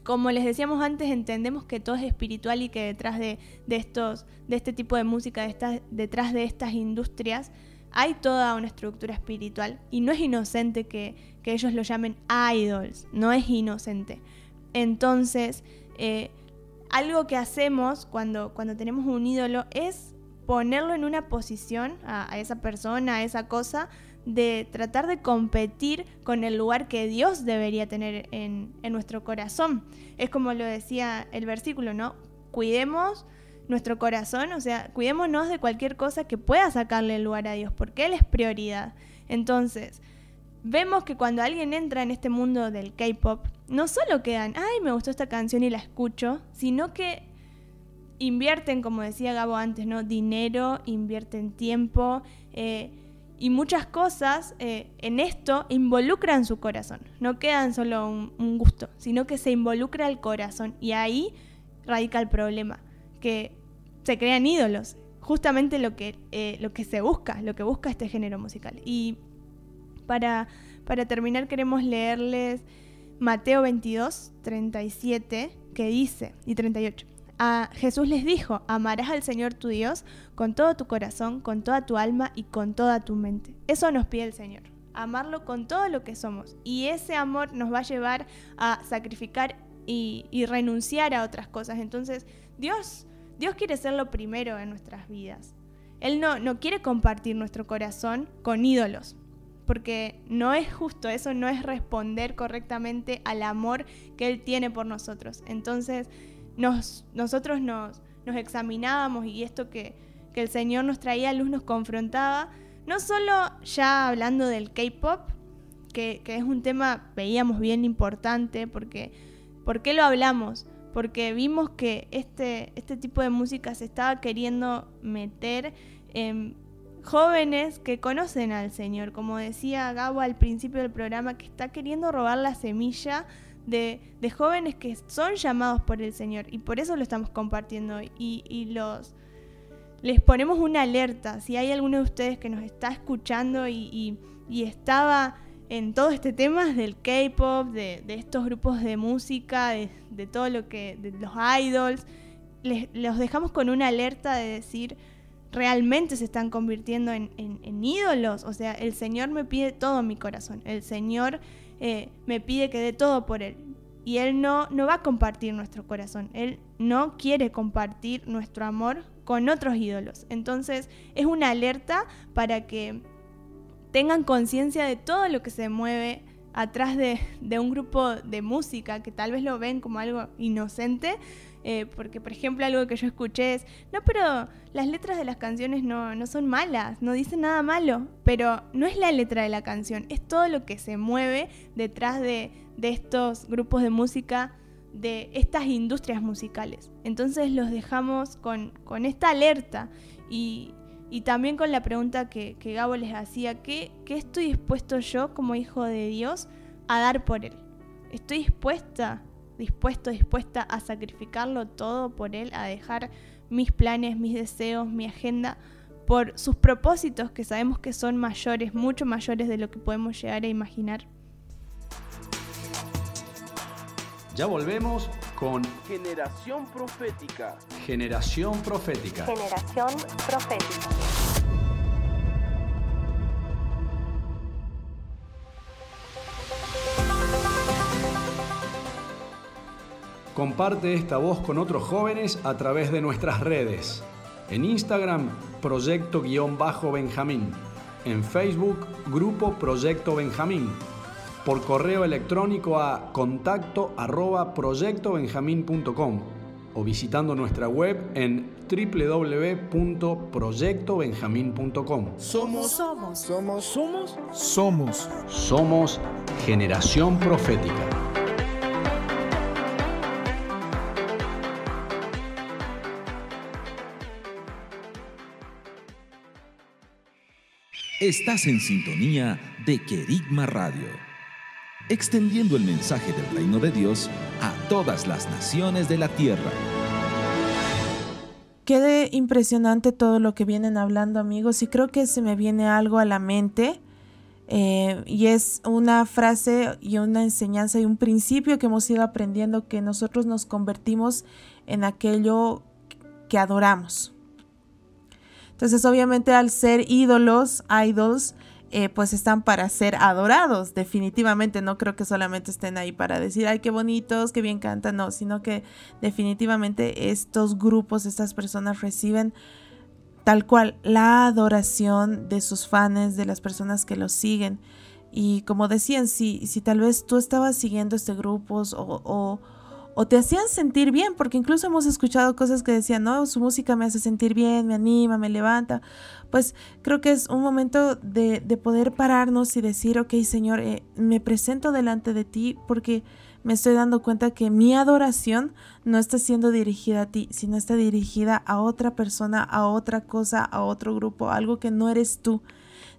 como les decíamos antes, entendemos que todo es espiritual y que detrás de, de estos, de este tipo de música, detrás de estas industrias, hay toda una estructura espiritual. Y no es inocente que, que ellos lo llamen idols, no es inocente. Entonces, eh, algo que hacemos cuando, cuando tenemos un ídolo es ponerlo en una posición a, esa persona, a esa cosa, de tratar de competir con el lugar que Dios debería tener en, en nuestro corazón. Es como lo decía el versículo, ¿no? Cuidemos nuestro corazón, o sea, cuidémonos de cualquier cosa que pueda sacarle el lugar a Dios, porque Él es prioridad. Entonces, vemos que cuando alguien entra en este mundo del K-pop, no solo quedan, ay, me gustó esta canción y la escucho, sino que invierten, como decía Gabo antes, ¿no? Dinero, invierten tiempo eh, y muchas cosas eh, en esto involucran su corazón. No quedan solo un, gusto, sino que se involucra el corazón y ahí radica el problema, que se crean ídolos, justamente lo que, eh, lo que se busca, lo que busca este género musical. Y para, para terminar queremos leerles Mateo 22, 37, que dice, y 38. Jesús les dijo, amarás al Señor tu Dios con todo tu corazón, con toda tu alma y con toda tu mente. Eso nos pide el Señor, amarlo con todo lo que somos. Y ese amor nos va a llevar a sacrificar y, y renunciar a otras cosas. Entonces, Dios, Dios quiere ser lo primero en nuestras vidas. Él no, no quiere compartir nuestro corazón con ídolos porque no es justo, eso no es responder correctamente al amor que Él tiene por nosotros. Entonces, nos, nosotros nos, nos examinábamos y esto que, que el Señor nos traía a luz nos confrontaba, no solo ya hablando del K-Pop, que, que, es un tema, veíamos bien importante, porque ¿por qué lo hablamos? Porque vimos que este, este tipo de música se estaba queriendo meter en jóvenes que conocen al Señor, como decía Gabo al principio del programa, que está queriendo robar la semilla de, jóvenes que son llamados por el Señor y por eso lo estamos compartiendo hoy. Y, los les ponemos una alerta, si hay alguno de ustedes que nos está escuchando y, estaba en todo este tema del K-pop, de, estos grupos de música, de, todo lo que, de los idols, les, los dejamos con una alerta de decir, realmente se están convirtiendo en, ídolos. O sea, el Señor me pide todo mi corazón. El Señor eh, me pide que dé todo por Él. Y Él no, no va a compartir nuestro corazón. Él no quiere compartir nuestro amor con otros ídolos. Entonces es una alerta para que tengan conciencia de todo lo que se mueve atrás de, de, un grupo de música que tal vez lo ven como algo inocente, eh, porque, por ejemplo, algo que yo escuché es, no, pero las letras de las canciones no, no son malas, no dicen nada malo, pero no es la letra de la canción, es todo lo que se mueve detrás de, de estos grupos de música, de estas industrias musicales. Entonces los dejamos con, con esta alerta y, y, también con la pregunta que, que Gabo les hacía, ¿qué, ¿qué estoy dispuesto yo como hijo de Dios a dar por Él? ¿Estoy dispuesta dispuesto, dispuesta a sacrificarlo todo por Él, a dejar mis planes, mis deseos, mi agenda, por sus propósitos que sabemos que son mayores, mucho mayores de lo que podemos llegar a imaginar. Ya volvemos con Generación Profética. Generación Profética. Generación Profética. Comparte esta voz con otros jóvenes a través de nuestras redes. En Instagram, Proyecto-Benjamín. En Facebook, Grupo Proyecto Benjamín. Por correo electrónico a contacto arroba proyectobenjamín.com o visitando nuestra web en www.proyectobenjamín.com. Somos, somos, somos, somos, somos, somos generación profética. Estás en sintonía de Querigma Radio, extendiendo el mensaje del reino de Dios a todas las naciones de la tierra. Qué impresionante todo lo que vienen hablando amigos y creo que se me viene algo a la mente eh, y es una frase y una enseñanza y un principio que hemos ido aprendiendo que nosotros nos convertimos en aquello que adoramos. Entonces, obviamente, al ser ídolos, idols, eh, pues están para ser adorados, definitivamente. No creo que solamente estén ahí para decir, ay, qué bonitos, qué bien cantan, no, sino que definitivamente estos grupos, estas personas reciben tal cual la adoración de sus fans, de las personas que los siguen. Y como decían, si, si tal vez tú estabas siguiendo este grupo o o te hacían sentir bien, porque incluso hemos escuchado cosas que decían, no, su música me hace sentir bien, me anima, me levanta. Pues creo que es un momento de, poder pararnos y decir, ok, Señor, eh, me presento delante de ti porque me estoy dando cuenta que mi adoración no está siendo dirigida a ti, sino está dirigida a otra persona, a otra cosa, a otro grupo, algo que no eres tú.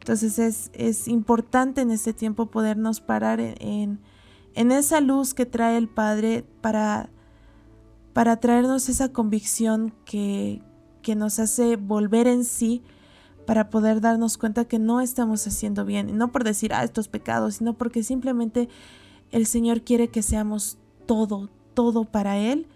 Entonces es, es importante en este tiempo podernos parar en en esa luz que trae el Padre para, para traernos esa convicción que, que nos hace volver en sí, para poder darnos cuenta que no estamos haciendo bien, y no por decir, ah, estos pecados, sino porque simplemente el Señor quiere que seamos todo, todo para Él,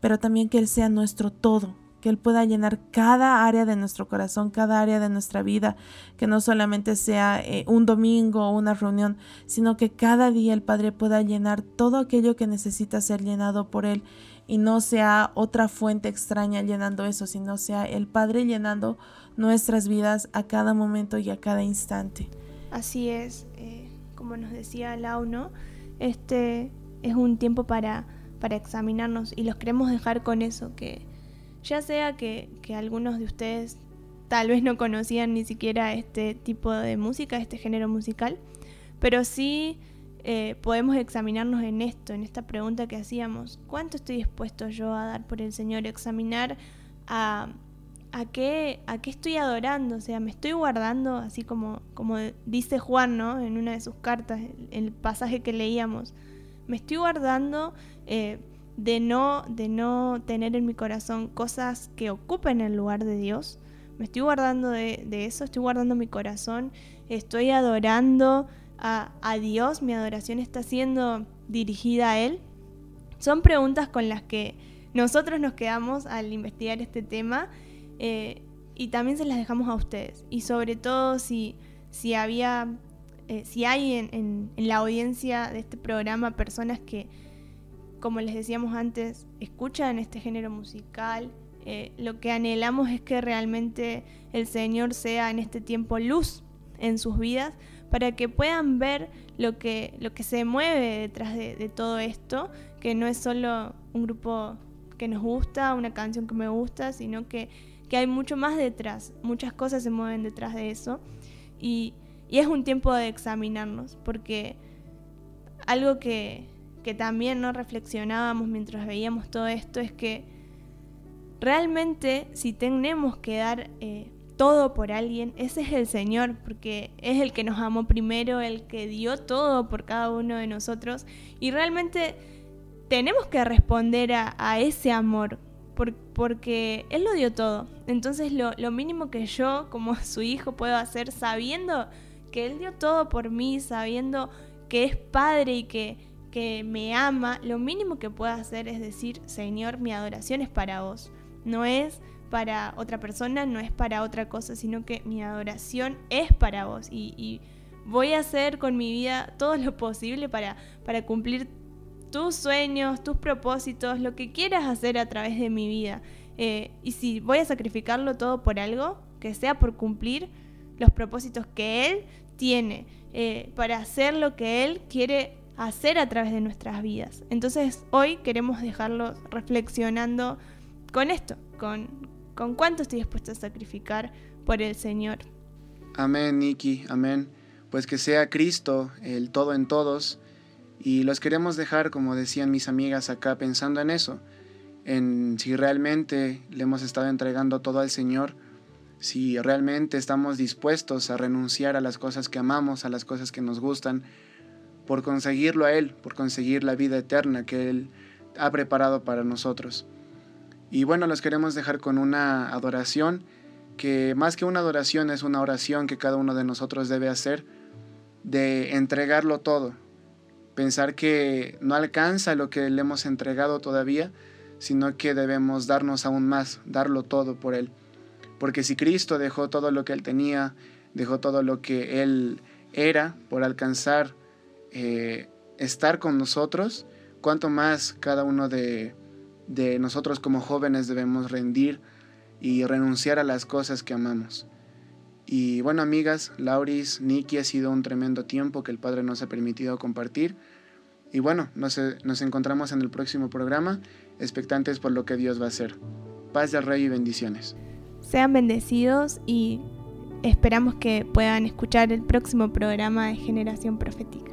pero también que Él sea nuestro todo, que Él pueda llenar cada área de nuestro corazón, cada área de nuestra vida, que no solamente sea eh, un domingo o una reunión, sino que cada día el Padre pueda llenar todo aquello que necesita ser llenado por Él y no sea otra fuente extraña llenando eso, sino sea el Padre llenando nuestras vidas a cada momento y a cada instante. Así es, eh, como nos decía Lau, ¿no? Este es un tiempo para, para examinarnos y los queremos dejar con eso, que ya sea que, algunos de ustedes tal vez no conocían ni siquiera este tipo de música, este género musical, pero sí eh, podemos examinarnos en esto, en esta pregunta que hacíamos. ¿Cuánto estoy dispuesto yo a dar por el Señor? Examinar a, qué, a qué estoy adorando, o sea, me estoy guardando, así como, como dice Juan, ¿no? En una de sus cartas, el, pasaje que leíamos, me estoy guardando eh, de no, de no tener en mi corazón cosas que ocupen el lugar de Dios. Me estoy guardando de, eso, estoy guardando mi corazón, estoy adorando a, Dios, mi adoración está siendo dirigida a Él. Son preguntas con las que nosotros nos quedamos al investigar este tema eh, y también se las dejamos a ustedes. Y sobre todo si, si había, eh, si hay en la audiencia de este programa personas que como les decíamos antes, escuchan este género musical. Eh, lo que anhelamos es que realmente el Señor sea en este tiempo luz en sus vidas para que puedan ver lo que, lo que se mueve detrás de, todo esto, que no es solo un grupo que nos gusta, una canción que me gusta, sino que, que hay mucho más detrás, muchas cosas se mueven detrás de eso. Y, y es un tiempo de examinarnos, porque algo que, que también no reflexionábamos mientras veíamos todo esto es que realmente si tenemos que dar eh, todo por alguien, ese es el Señor, porque es el que nos amó primero, el que dio todo por cada uno de nosotros y realmente tenemos que responder a, ese amor. porque Él lo dio todo. Entonces lo, lo mínimo que yo como su hijo puedo hacer sabiendo que Él dio todo por mí, sabiendo que es Padre y que que me ama, lo mínimo que puedo hacer es decir, Señor, mi adoración es para vos. No es para otra persona, no es para otra cosa, sino que mi adoración es para vos. Y, voy a hacer con mi vida todo lo posible para, para cumplir tus sueños, tus propósitos, lo que quieras hacer a través de mi vida. Eh, y si voy a sacrificarlo todo por algo, que sea por cumplir los propósitos que Él tiene, eh, para hacer lo que Él quiere hacer a través de nuestras vidas. Entonces hoy queremos dejarlos reflexionando con esto, con, con cuánto estoy dispuesto a sacrificar por el Señor. Amén, Niki, amén. Pues que sea Cristo el todo en todos. Y los queremos dejar, como decían mis amigas acá, pensando en eso, en si realmente le hemos estado entregando todo al Señor, si realmente estamos dispuestos a renunciar a las cosas que amamos, a las cosas que nos gustan, por conseguirlo a Él, por conseguir la vida eterna que Él ha preparado para nosotros. Y bueno, los queremos dejar con una adoración que más que una adoración es una oración que cada uno de nosotros debe hacer, de entregarlo todo, pensar que no alcanza lo que le hemos entregado todavía, sino que debemos darnos aún más, darlo todo por Él. Porque si Cristo dejó todo lo que Él tenía, dejó todo lo que Él era por alcanzar eh, estar con nosotros, cuanto más cada uno de, nosotros como jóvenes debemos rendir y renunciar a las cosas que amamos. Y bueno, amigas, Lauris, Nikki, ha sido un tremendo tiempo que el Padre nos ha permitido compartir. Y bueno, nos, nos encontramos en el próximo programa, expectantes por lo que Dios va a hacer. Paz del Rey y bendiciones. Sean bendecidos y esperamos que puedan escuchar el próximo programa de Generación Profética.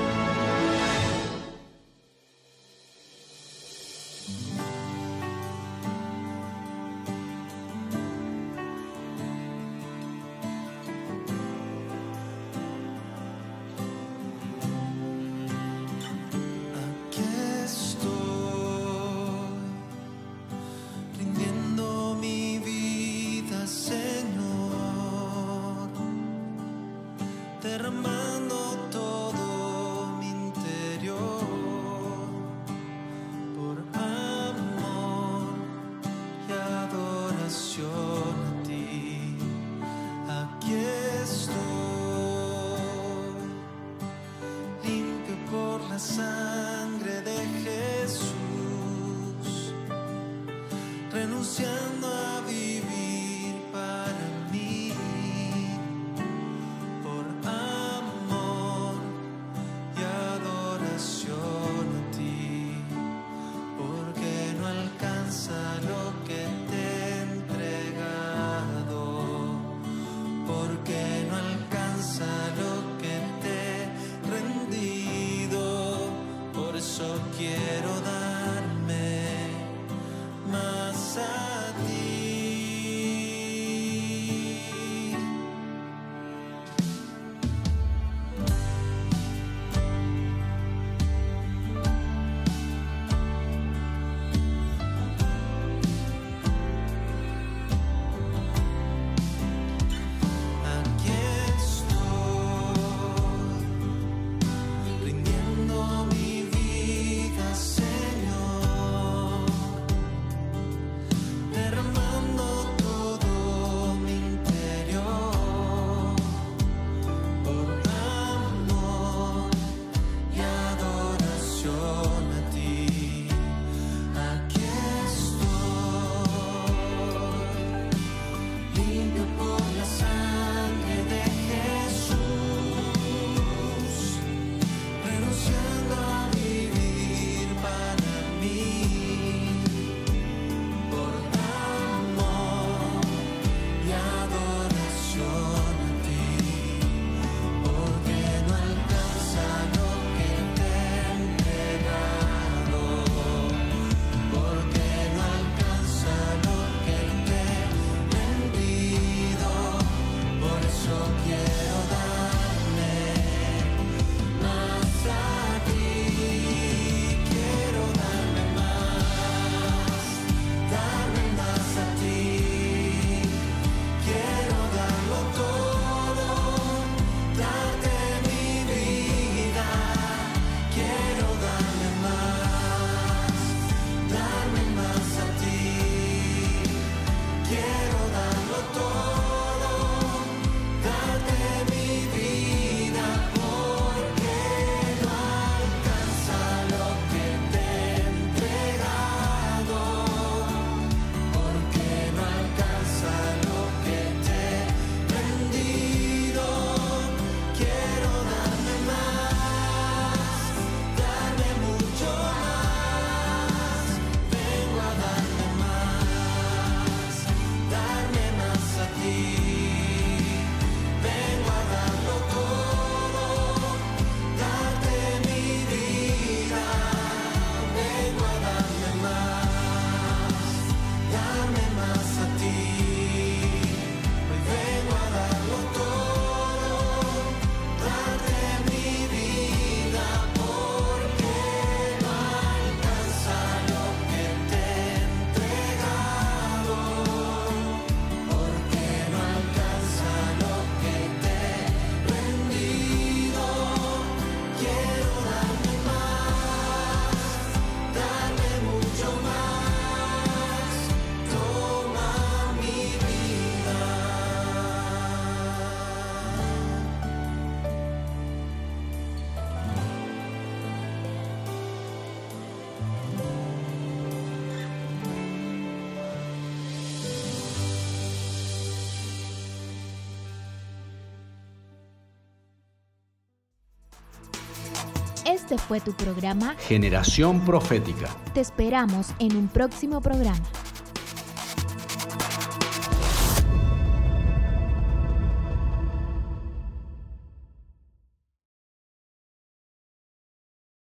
Este fue tu programa Generación Profética. Te esperamos en un próximo programa.